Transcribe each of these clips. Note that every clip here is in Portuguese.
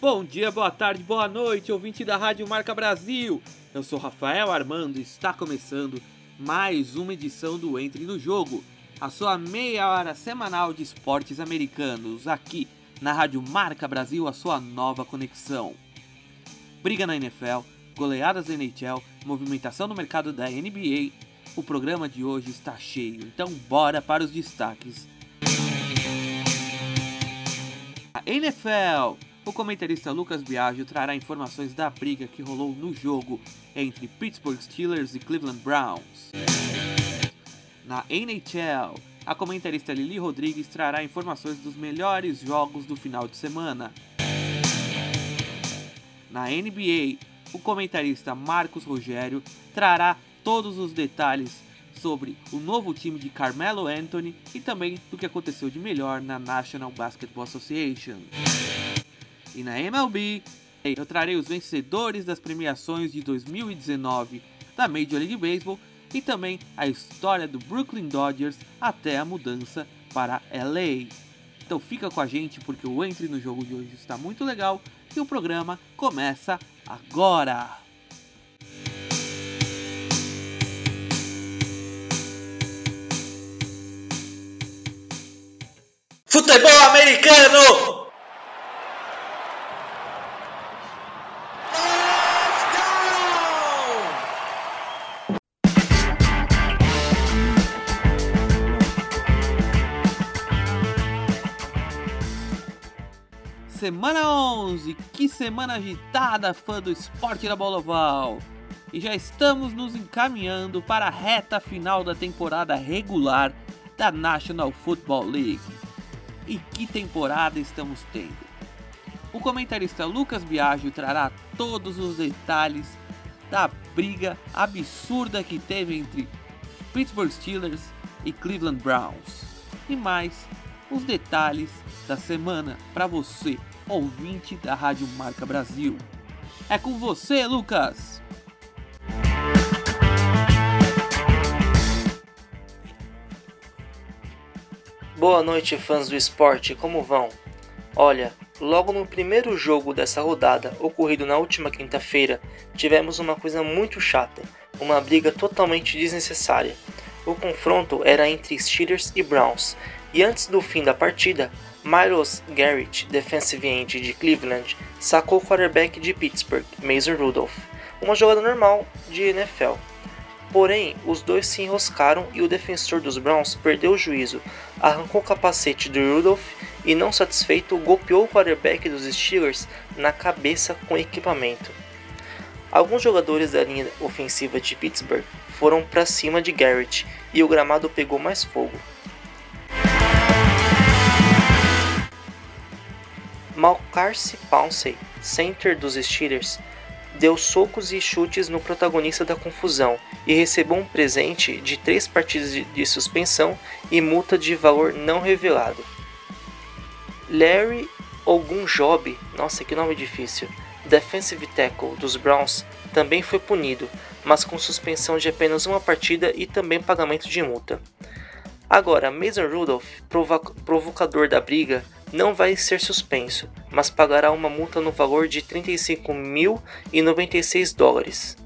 Bom dia, boa tarde, boa noite, ouvinte da Rádio Marca Brasil. Eu sou Rafael Armando e está começando mais uma edição do Entre no Jogo, a sua meia hora semanal de esportes americanos, aqui na Rádio Marca Brasil, a sua nova conexão. Briga na NFL, goleadas da NHL, movimentação no mercado da NBA. O programa de hoje está cheio, então bora para os destaques. A NFL o comentarista Lucas Biagio trará informações da briga que rolou no jogo entre Pittsburgh Steelers e Cleveland Browns. Na NHL, a comentarista Lili Rodrigues trará informações dos melhores jogos do final de semana. Na NBA, o comentarista Marcos Rogério trará todos os detalhes sobre o novo time de Carmelo Anthony e também do que aconteceu de melhor na National Basketball Association. E na MLB, eu trarei os vencedores das premiações de 2019 da Major League Baseball e também a história do Brooklyn Dodgers até a mudança para LA. Então fica com a gente porque o Entre no Jogo de hoje está muito legal e o programa começa agora! Futebol americano! Semana 11, que semana agitada, fã do esporte da bola oval! E já estamos nos encaminhando para a reta final da temporada regular da National Football League. E que temporada estamos tendo! O comentarista Lucas Biagio trará todos os detalhes da briga absurda que teve entre Pittsburgh Steelers e Cleveland Browns. E mais os detalhes da semana para você ouvinte da Rádio Marca Brasil. É com você, Lucas! Boa noite, fãs do esporte, como vão? Olha, logo no primeiro jogo dessa rodada, ocorrido na última quinta-feira, tivemos uma coisa muito chata, uma briga totalmente desnecessária. O confronto era entre Steelers e Browns, e antes do fim da partida, Miles Garrett, defensive end de Cleveland, sacou o quarterback de Pittsburgh, Mason Rudolph, uma jogada normal de NFL. Porém, os dois se enroscaram e o defensor dos Browns perdeu o juízo, arrancou o capacete do Rudolph e, não satisfeito, golpeou o quarterback dos Steelers na cabeça com equipamento. Alguns jogadores da linha ofensiva de Pittsburgh foram para cima de Garrett e o gramado pegou mais fogo. Malcarce Pouncey, center dos Steelers, deu socos e chutes no protagonista da confusão e recebeu um presente de três partidas de suspensão e multa de valor não revelado. Larry Ogunjobi, nossa que nome difícil, defensive tackle dos Browns, também foi punido, mas com suspensão de apenas uma partida e também pagamento de multa. Agora, Mason Rudolph, provocador da briga, não vai ser suspenso, mas pagará uma multa no valor de 35.096 dólares.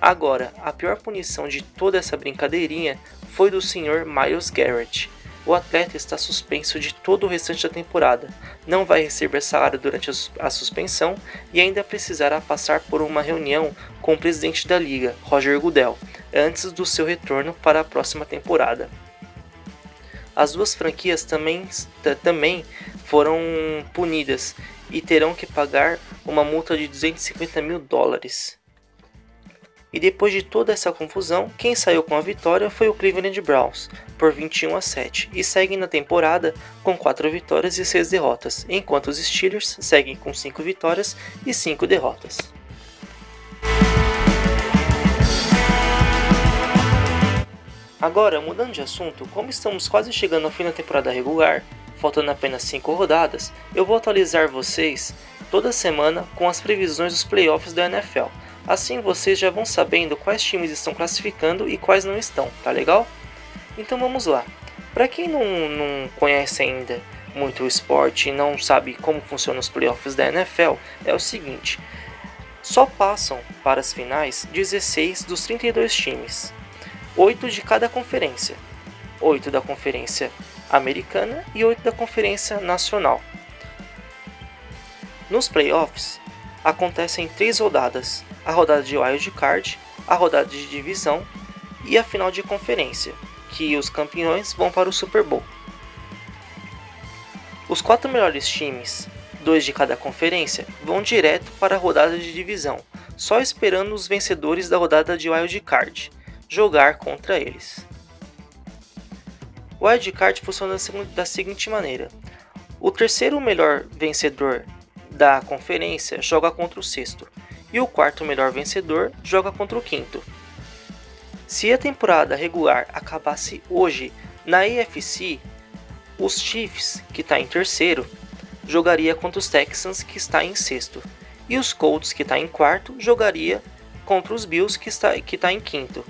Agora, a pior punição de toda essa brincadeirinha foi do Sr. Miles Garrett. O atleta está suspenso de todo o restante da temporada, não vai receber salário durante a suspensão e ainda precisará passar por uma reunião com o presidente da liga, Roger Goodell, antes do seu retorno para a próxima temporada. As duas franquias também, também foram punidas e terão que pagar uma multa de 250 mil dólares. E depois de toda essa confusão, quem saiu com a vitória foi o Cleveland Browns, por 21 a 7, e seguem na temporada com 4 vitórias e 6 derrotas, enquanto os Steelers seguem com 5 vitórias e 5 derrotas. Agora, mudando de assunto, como estamos quase chegando ao fim da temporada regular, faltando apenas 5 rodadas, eu vou atualizar vocês toda semana com as previsões dos playoffs da NFL. Assim vocês já vão sabendo quais times estão classificando e quais não estão, tá legal? Então vamos lá. Para quem não, não conhece ainda muito o esporte e não sabe como funcionam os playoffs da NFL, é o seguinte: só passam para as finais 16 dos 32 times, 8 de cada conferência, 8 da conferência americana e 8 da conferência nacional. Nos playoffs acontecem três rodadas: a rodada de wild card, a rodada de divisão e a final de conferência, que os campeões vão para o Super Bowl. Os quatro melhores times, dois de cada conferência, vão direto para a rodada de divisão, só esperando os vencedores da rodada de wild card jogar contra eles. O wild card funciona da seguinte maneira: o terceiro melhor vencedor da conferência joga contra o sexto, e o quarto melhor vencedor joga contra o quinto. Se a temporada regular acabasse hoje na AFC, os Chiefs, que está em terceiro, jogaria contra os Texans, que está em sexto, e os Colts, que está em quarto, jogaria contra os Bills, que está, que está em quinto.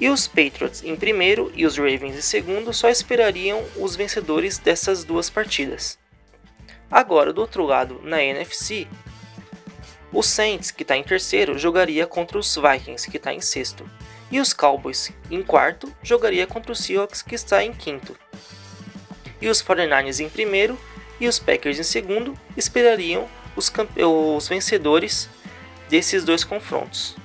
E os Patriots em primeiro e os Ravens em segundo só esperariam os vencedores dessas duas partidas. Agora, do outro lado, na NFC, o Saints, que está em terceiro, jogaria contra os Vikings, que está em sexto. E os Cowboys, em quarto, jogaria contra os Seahawks, que está em quinto. E os 49ers em primeiro e os Packers em segundo esperariam os, os vencedores desses dois confrontos.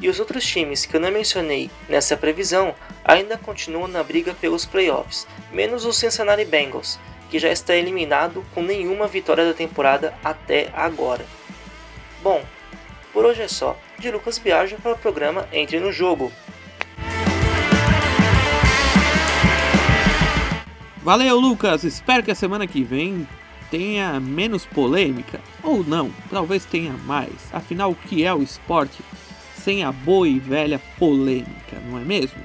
E os outros times que eu não mencionei nessa previsão ainda continuam na briga pelos playoffs, menos o Cincinnati Bengals, que já está eliminado com nenhuma vitória da temporada até agora. Bom, por hoje é só. De Lucas Viaja para o programa Entre no Jogo. Valeu, Lucas! Espero que a semana que vem tenha menos polêmica. Ou não, talvez tenha mais. Afinal, o que é o esporte sem a boa e velha polêmica, não é mesmo?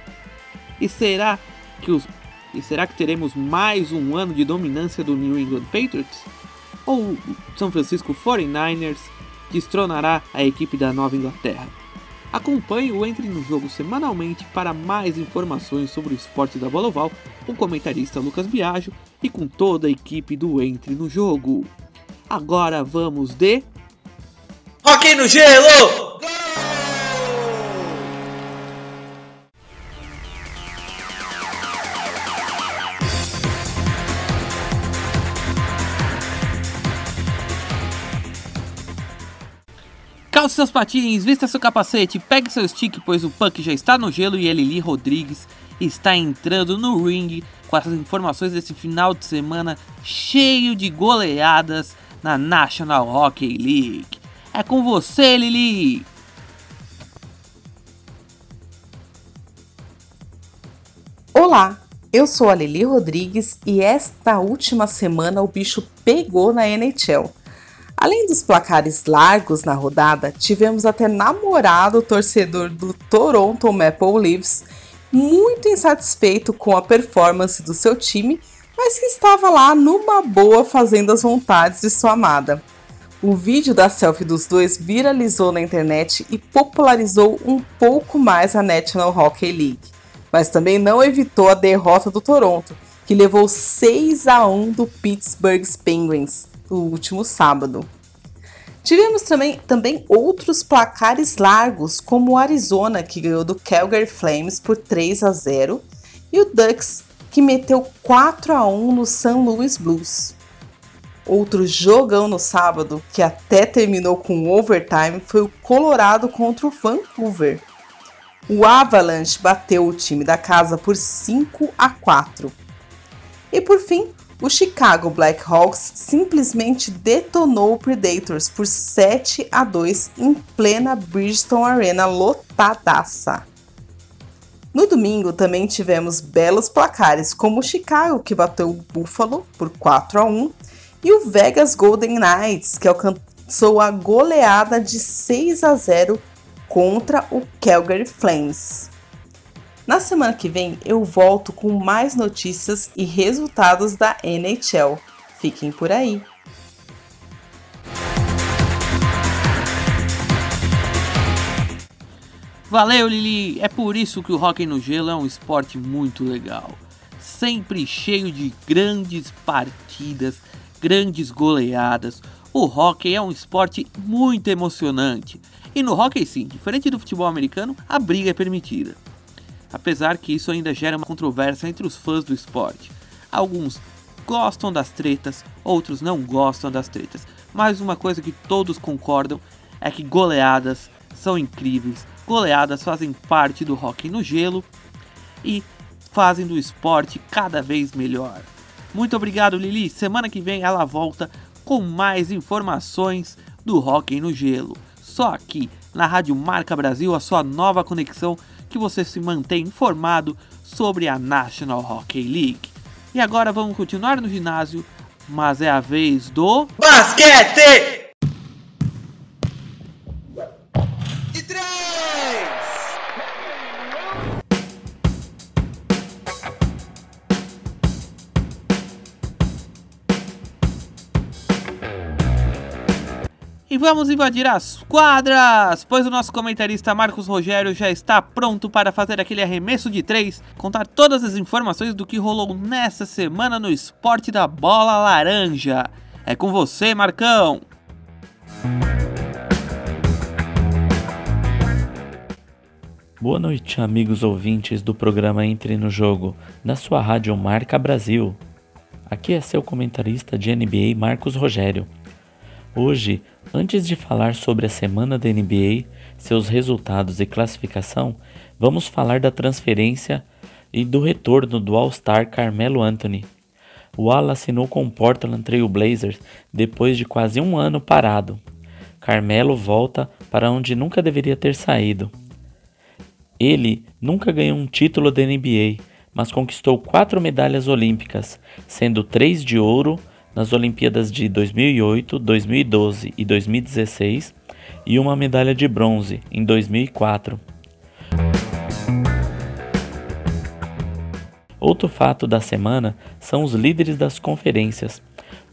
E será que os e será que teremos mais um ano de dominância do New England Patriots? Ou o São Francisco 49ers destronará a equipe da Nova Inglaterra? Acompanhe o Entre no Jogo semanalmente para mais informações sobre o esporte da bola oval com o comentarista Lucas Biagio e com toda a equipe do Entre no Jogo. Agora vamos de. Rock no gelo! Calce seus patins, vista seu capacete, pegue seu stick, pois o Puck já está no gelo e Elili Rodrigues está entrando no ringue com as informações desse final de semana cheio de goleadas na National Hockey League. É com você, Lili! Olá, eu sou a Lili Rodrigues e esta última semana o bicho pegou na NHL. Além dos placares largos na rodada, tivemos até namorado torcedor do Toronto Maple Leafs muito insatisfeito com a performance do seu time, mas que estava lá numa boa fazendo as vontades de sua amada. O vídeo da selfie dos dois viralizou na internet e popularizou um pouco mais a National Hockey League, mas também não evitou a derrota do Toronto, que levou 6 a 1 do Pittsburgh Penguins no último sábado. Tivemos também, também outros placares largos, como o Arizona, que ganhou do Calgary Flames por 3 a 0, e o Ducks, que meteu 4 a 1 no St. Louis Blues. Outro jogão no sábado, que até terminou com overtime, foi o Colorado contra o Vancouver. O Avalanche bateu o time da casa por 5 a 4. E por fim, o Chicago Blackhawks simplesmente detonou o Predators por 7 a 2 em plena Bridgestone Arena lotadaça. No domingo também tivemos belos placares, como o Chicago, que bateu o Buffalo por 4 a 1, e o Vegas Golden Knights, que alcançou a goleada de 6 a 0 contra o Calgary Flames. Na semana que vem eu volto com mais notícias e resultados da NHL. Fiquem por aí. Valeu, Lili! É por isso que o hockey no gelo é um esporte muito legal. sempre cheio de grandes partidas, grandes goleadas. O hockey é um esporte muito emocionante. E no hockey sim, diferente do futebol americano, a briga é permitida. Apesar que isso ainda gera uma controvérsia entre os fãs do esporte. Alguns gostam das tretas, outros não gostam das tretas. Mas uma coisa que todos concordam é que goleadas são incríveis. Goleadas fazem parte do hockey no gelo e fazem do esporte cada vez melhor. Muito obrigado, Lili. Semana que vem ela volta com mais informações do hockey no gelo. Só aqui na Rádio Marca Brasil, a sua nova conexão que você se mantém informado sobre a National Hockey League. E agora vamos continuar no ginásio, mas é a vez do Basquete! Vamos invadir as quadras, pois o nosso comentarista Marcos Rogério já está pronto para fazer aquele arremesso de três, contar todas as informações do que rolou nessa semana no esporte da bola laranja. É com você, Marcão! Boa noite, amigos ouvintes do programa Entre no Jogo, da sua rádio Marca Brasil. Aqui é seu comentarista de NBA, Marcos Rogério. Hoje, antes de falar sobre a semana da NBA, seus resultados e classificação, vamos falar da transferência e do retorno do All-Star Carmelo Anthony. O ala assinou com o Portland Trail Blazers depois de quase um ano parado. Carmelo volta para onde nunca deveria ter saído. Ele nunca ganhou um título da NBA, mas conquistou quatro medalhas olímpicas, sendo três de ouro nas Olimpíadas de 2008, 2012 e 2016 e uma medalha de bronze em 2004. Outro fato da semana são os líderes das conferências.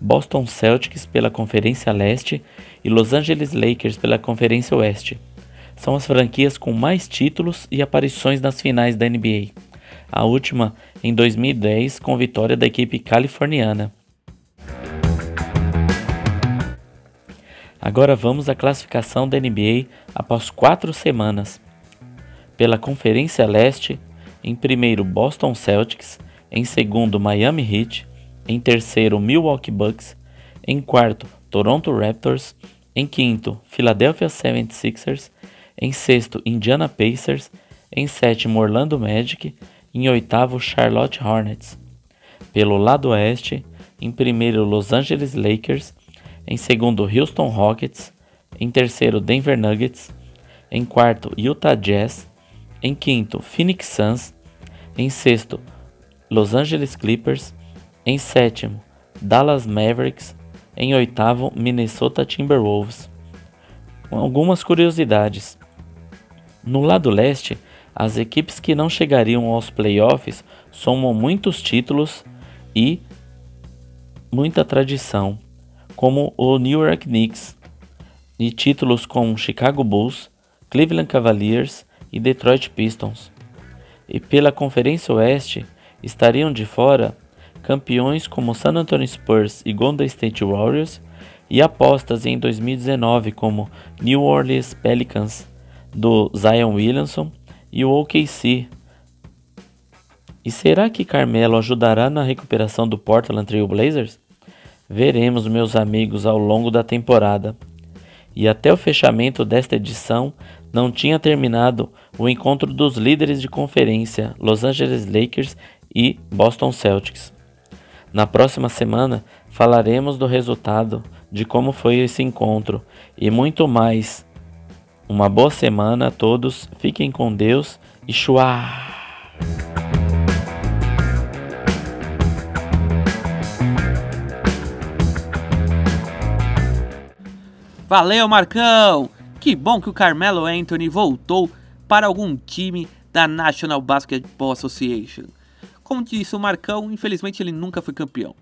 Boston Celtics pela Conferência Leste e Los Angeles Lakers pela Conferência Oeste. São as franquias com mais títulos e aparições nas finais da NBA. A última em 2010 com vitória da equipe californiana. Agora vamos à classificação da NBA após quatro semanas. Pela Conferência Leste, em primeiro Boston Celtics, em segundo Miami Heat, em terceiro Milwaukee Bucks, em quarto Toronto Raptors, em quinto Philadelphia 76ers, em sexto Indiana Pacers, em sétimo Orlando Magic, em oitavo Charlotte Hornets. Pelo lado oeste, em primeiro Los Angeles Lakers, em segundo Houston Rockets, em terceiro Denver Nuggets, em quarto Utah Jazz, em quinto Phoenix Suns, em sexto Los Angeles Clippers, em sétimo Dallas Mavericks, em oitavo Minnesota Timberwolves. Algumas curiosidades. No lado leste, as equipes que não chegariam aos playoffs somam muitos títulos e muita tradição como o New York Knicks, e títulos com Chicago Bulls, Cleveland Cavaliers e Detroit Pistons. E pela Conferência Oeste estariam de fora campeões como San Antonio Spurs e Golden State Warriors e apostas em 2019 como New Orleans Pelicans do Zion Williamson e o OKC. E será que Carmelo ajudará na recuperação do Portland Trail Blazers? Veremos, meus amigos, ao longo da temporada. E até o fechamento desta edição, não tinha terminado o encontro dos líderes de conferência Los Angeles Lakers e Boston Celtics. Na próxima semana falaremos do resultado, de como foi esse encontro e muito mais. Uma boa semana a todos, fiquem com Deus e chua! Valeu, Marcão! Que bom que o Carmelo Anthony voltou para algum time da National Basketball Association. Como disse o Marcão, infelizmente ele nunca foi campeão.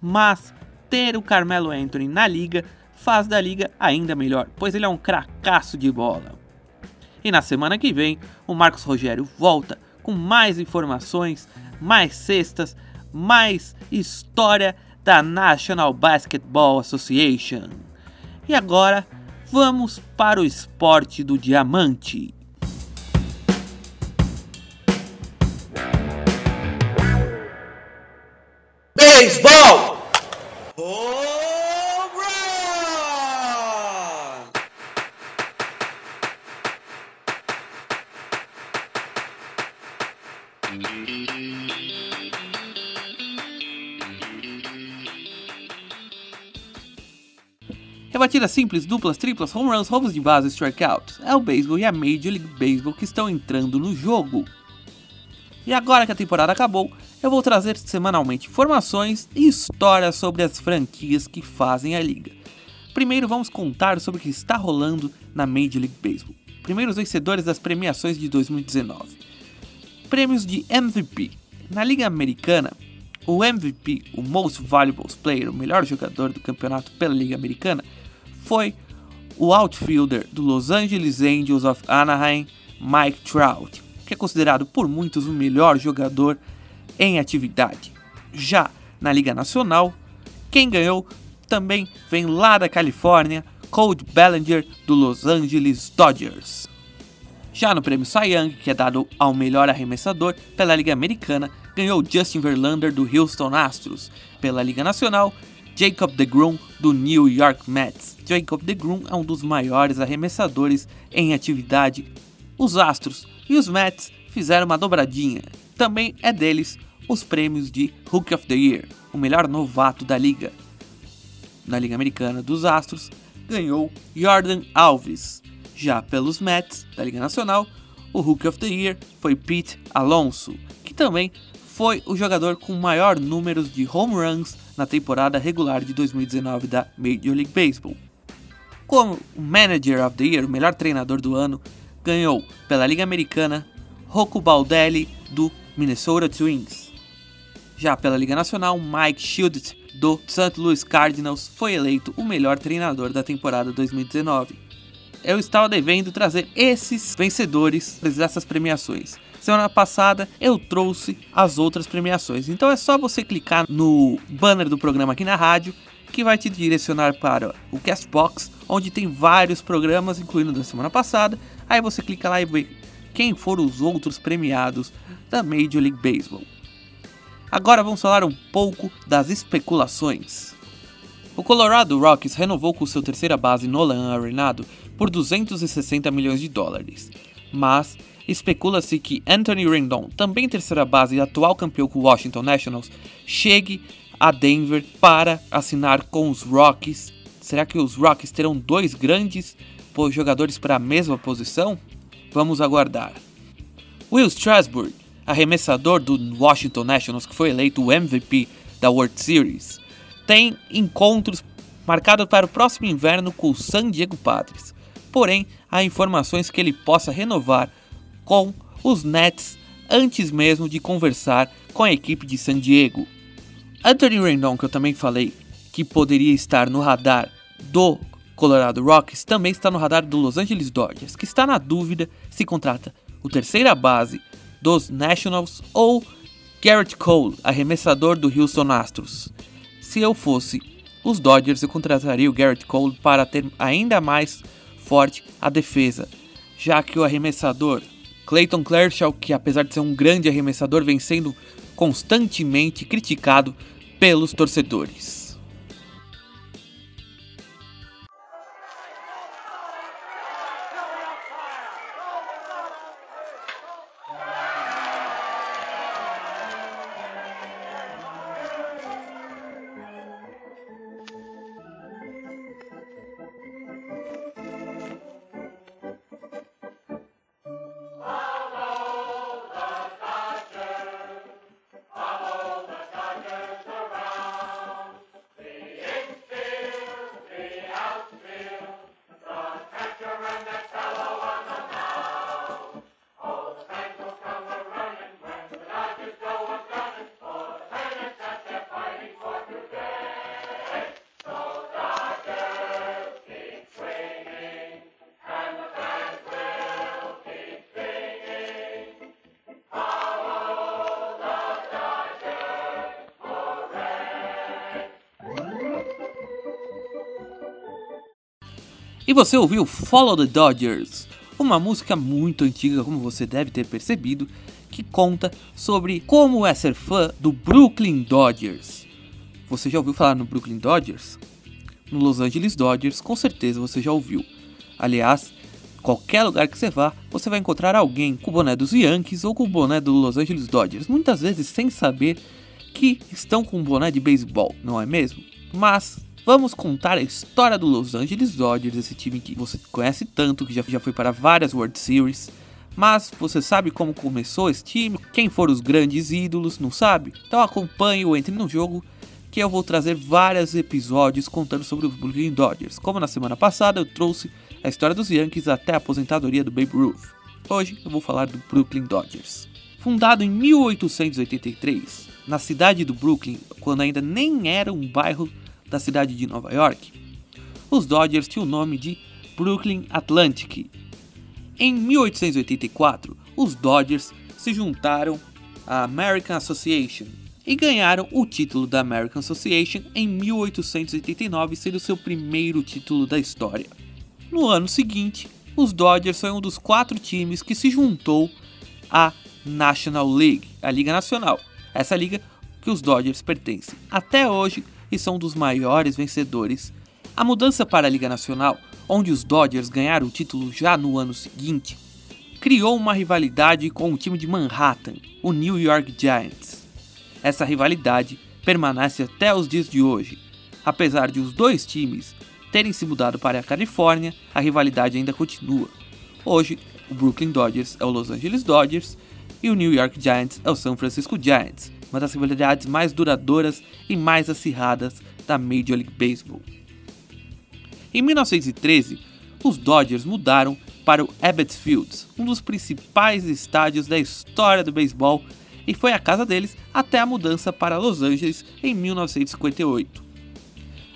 Mas ter o Carmelo Anthony na liga faz da liga ainda melhor, pois ele é um cracaço de bola. E na semana que vem, o Marcos Rogério volta com mais informações mais cestas, mais história da National Basketball Association. E agora vamos para o esporte do diamante. Beisebol! Rebatidas simples, duplas, triplas, home runs, roubos de base, strikeouts. É o beisebol e a Major League Baseball que estão entrando no jogo. E agora que a temporada acabou, eu vou trazer semanalmente informações e histórias sobre as franquias que fazem a liga. Primeiro vamos contar sobre o que está rolando na Major League Baseball. Primeiro os vencedores das premiações de 2019. Prêmios de MVP. Na Liga Americana, o MVP, o Most Valuable Player, o melhor jogador do campeonato pela Liga Americana, foi o outfielder do Los Angeles Angels of Anaheim, Mike Trout, que é considerado por muitos o melhor jogador em atividade. Já na Liga Nacional, quem ganhou também vem lá da Califórnia, Cody Bellinger do Los Angeles Dodgers. Já no prêmio Cy Young, que é dado ao melhor arremessador pela Liga Americana, ganhou Justin Verlander do Houston Astros. Pela Liga Nacional, Jacob DeGrom do New York Mets. Jacob DeGrom é um dos maiores arremessadores em atividade. Os Astros e os Mets fizeram uma dobradinha. Também é deles os prêmios de Rookie of the Year, o melhor novato da liga. Na Liga Americana dos Astros, ganhou Jordan Alves. Já pelos Mets, da Liga Nacional, o Rookie of the Year foi Pete Alonso, que também foi o jogador com maior número de home runs na temporada regular de 2019 da Major League Baseball. Como Manager of the Year, o melhor treinador do ano, ganhou pela Liga Americana Rocco Baldelli do Minnesota Twins. Já pela Liga Nacional, Mike Shields do St. Louis Cardinals foi eleito o melhor treinador da temporada 2019. Eu estava devendo trazer esses vencedores dessas premiações. Semana passada eu trouxe as outras premiações. Então é só você clicar no banner do programa aqui na rádio que vai te direcionar para o Castbox, onde tem vários programas, incluindo da semana passada. Aí você clica lá e vê quem foram os outros premiados da Major League Baseball. Agora vamos falar um pouco das especulações. O Colorado Rockies renovou com sua terceira base Nolan Arenado por 260 milhões de dólares, mas especula-se que Anthony Rendon, também terceira base e atual campeão com o Washington Nationals, chegue a Denver para assinar com os Rockies. Será que os Rockies terão dois grandes jogadores para a mesma posição? Vamos aguardar. Will Strasburg, arremessador do Washington Nationals, que foi eleito o MVP da World Series, tem encontros marcados para o próximo inverno com o San Diego Padres. Porém, há informações que ele possa renovar com os Nets antes mesmo de conversar com a equipe de San Diego. Anthony Rendon, que eu também falei que poderia estar no radar do Colorado Rockies, também está no radar do Los Angeles Dodgers, que está na dúvida se contrata o terceira base dos Nationals ou Garrett Cole, arremessador do Houston Astros. Se eu fosse os Dodgers, eu contrataria o Garrett Cole para ter ainda mais forte a defesa, já que o arremessador Clayton Kershaw, que apesar de ser um grande arremessador, vem sendo constantemente criticado pelos torcedores. E você ouviu Follow the Dodgers, uma música muito antiga, como você deve ter percebido, que conta sobre como é ser fã do Brooklyn Dodgers. Você já ouviu falar no Brooklyn Dodgers? No Los Angeles Dodgers, com certeza você já ouviu. Aliás, qualquer lugar que você vá, você vai encontrar alguém com o boné dos Yankees ou com o boné do Los Angeles Dodgers, muitas vezes sem saber que estão com um boné de beisebol, não é mesmo? Mas vamos contar a história do Los Angeles Dodgers, esse time que você conhece tanto, que já, já foi para várias World Series. Mas você sabe como começou esse time? Quem foram os grandes ídolos? Não sabe? Então acompanhe o Entre no Jogo que eu vou trazer vários episódios contando sobre os Brooklyn Dodgers. Como na semana passada eu trouxe a história dos Yankees até a aposentadoria do Babe Ruth. Hoje eu vou falar do Brooklyn Dodgers. Fundado em 1883, na cidade do Brooklyn, quando ainda nem era um bairro da cidade de Nova York, os Dodgers tinham o nome de Brooklyn Atlantic. Em 1884, os Dodgers se juntaram à American Association e ganharam o título da American Association em 1889, sendo seu primeiro título da história. No ano seguinte, os Dodgers foi um dos quatro times que se juntou à National League, a Liga Nacional. Essa liga que os Dodgers pertencem até hoje e são dos maiores vencedores. A mudança para a Liga Nacional, onde os Dodgers ganharam o título já no ano seguinte, criou uma rivalidade com o time de Manhattan, o New York Giants. Essa rivalidade permanece até os dias de hoje, apesar de os dois times terem se mudado para a Califórnia, a rivalidade ainda continua. Hoje, o Brooklyn Dodgers é o Los Angeles Dodgers e o New York Giants é o San Francisco Giants, uma das rivalidades mais duradouras e mais acirradas da Major League Baseball. Em 1913, os Dodgers mudaram para o Ebbets Field, um dos principais estádios da história do beisebol, e foi a casa deles até a mudança para Los Angeles em 1958.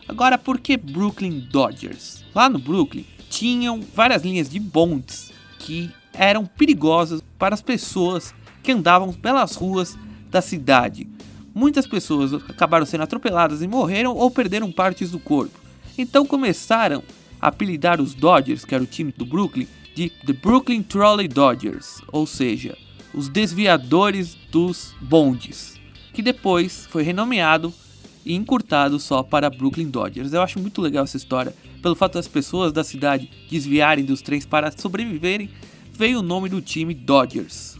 Agora, por que Brooklyn Dodgers? Lá no Brooklyn tinham várias linhas de bondes que eram perigosas para as pessoas que andavam pelas ruas da cidade. Muitas pessoas acabaram sendo atropeladas e morreram ou perderam partes do corpo. Então começaram a apelidar os Dodgers, que era o time do Brooklyn, de The Brooklyn Trolley Dodgers, ou seja, os desviadores dos bondes, que depois foi renomeado e encurtado só para Brooklyn Dodgers. Eu acho muito legal essa história, pelo fato das pessoas da cidade desviarem dos trens para sobreviverem, veio o nome do time Dodgers.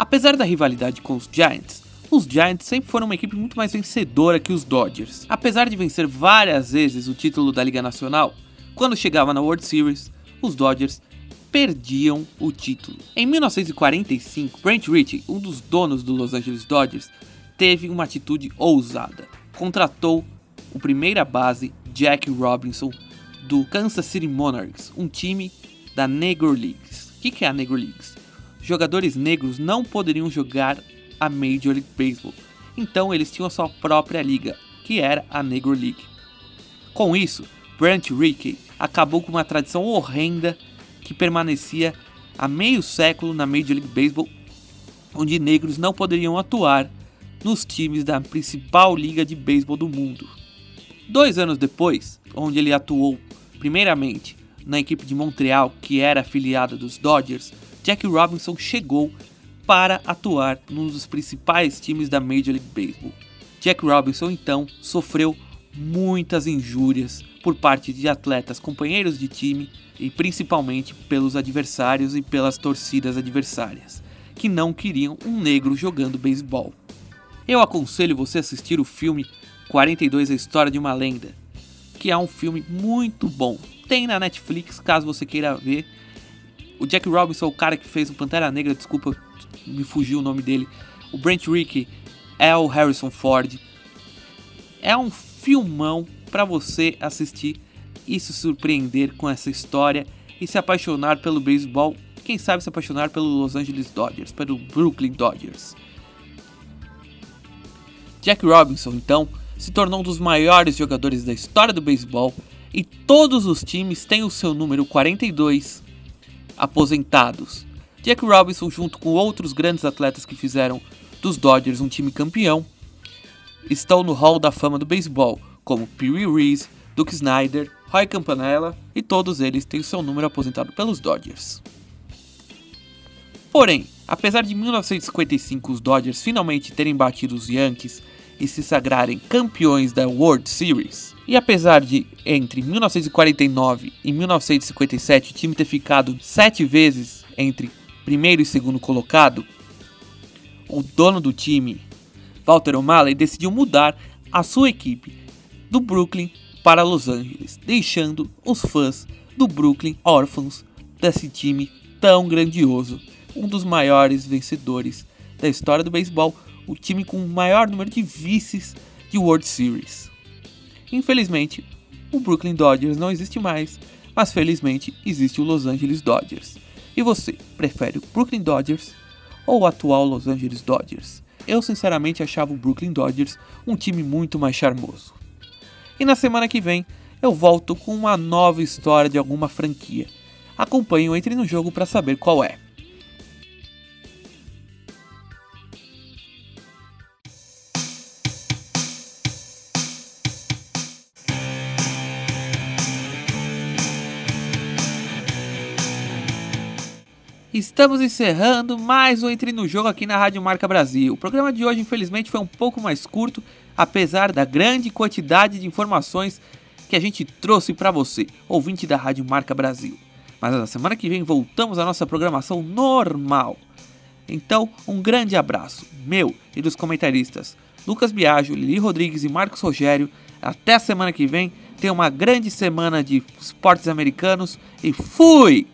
Apesar da rivalidade com os Giants, os Giants sempre foram uma equipe muito mais vencedora que os Dodgers. Apesar de vencer várias vezes o título da Liga Nacional, quando chegava na World Series, os Dodgers perdiam o título. Em 1945, Brent Ritchie, um dos donos do Los Angeles Dodgers, teve uma atitude ousada. Contratou o primeira base Jack Robinson do Kansas City Monarchs, um time da Negro Leagues. O que é a Negro Leagues? Jogadores negros não poderiam jogar a Major League Baseball, então eles tinham a sua própria liga, que era a Negro League. Com isso, Brent Rickey acabou com uma tradição horrenda que permanecia há meio século na Major League Baseball, onde negros não poderiam atuar nos times da principal liga de beisebol do mundo. Dois anos depois, onde ele atuou primeiramente na equipe de Montreal, que era afiliada dos Dodgers, Jack Robinson chegou para atuar num dos principais times da Major League Baseball. Jack Robinson então sofreu muitas injúrias por parte de atletas, companheiros de time e principalmente pelos adversários e pelas torcidas adversárias, que não queriam um negro jogando beisebol. Eu aconselho você a assistir o filme 42 A História de uma Lenda, que é um filme muito bom. Tem na Netflix, caso você queira ver. O Jack Robinson, o cara que fez o Pantera Negra, desculpa, me fugiu o nome dele. O Brent Rickey é o Harrison Ford. É um filmão para você assistir e se surpreender com essa história e se apaixonar pelo beisebol. Quem sabe se apaixonar pelo Los Angeles Dodgers, pelo Brooklyn Dodgers. Jack Robinson, então, se tornou um dos maiores jogadores da história do beisebol e todos os times têm o seu número 42 aposentados. Jack Robinson, junto com outros grandes atletas que fizeram dos Dodgers um time campeão, estão no Hall da Fama do beisebol, como Pee Wee Reese, Duke Snyder Roy Campanella e todos eles têm seu número aposentado pelos Dodgers. Porém, apesar de 1955 os Dodgers finalmente terem batido os Yankees e se sagrarem campeões da World Series, e apesar de entre 1949 e 1957 o time ter ficado sete vezes entre primeiro e segundo colocado, o dono do time, Walter O'Malley, decidiu mudar a sua equipe do Brooklyn para Los Angeles, deixando os fãs do Brooklyn órfãos desse time tão grandioso, um dos maiores vencedores da história do beisebol, o time com o maior número de vices de World Series. Infelizmente, o Brooklyn Dodgers não existe mais, mas felizmente existe o Los Angeles Dodgers. E você, prefere o Brooklyn Dodgers ou o atual Los Angeles Dodgers? Eu sinceramente achava o Brooklyn Dodgers um time muito mais charmoso. E na semana que vem eu volto com uma nova história de alguma franquia. Acompanhe o Entre no Jogo para saber qual é. Estamos encerrando mais um Entre no Jogo aqui na Rádio Marca Brasil. O programa de hoje, infelizmente, foi um pouco mais curto, apesar da grande quantidade de informações que a gente trouxe para você, ouvinte da Rádio Marca Brasil. Mas na semana que vem voltamos à nossa programação normal. Então, um grande abraço, meu e dos comentaristas Lucas Biagio, Lili Rodrigues e Marcos Rogério. Até a semana que vem. Tenha uma grande semana de esportes americanos e fui!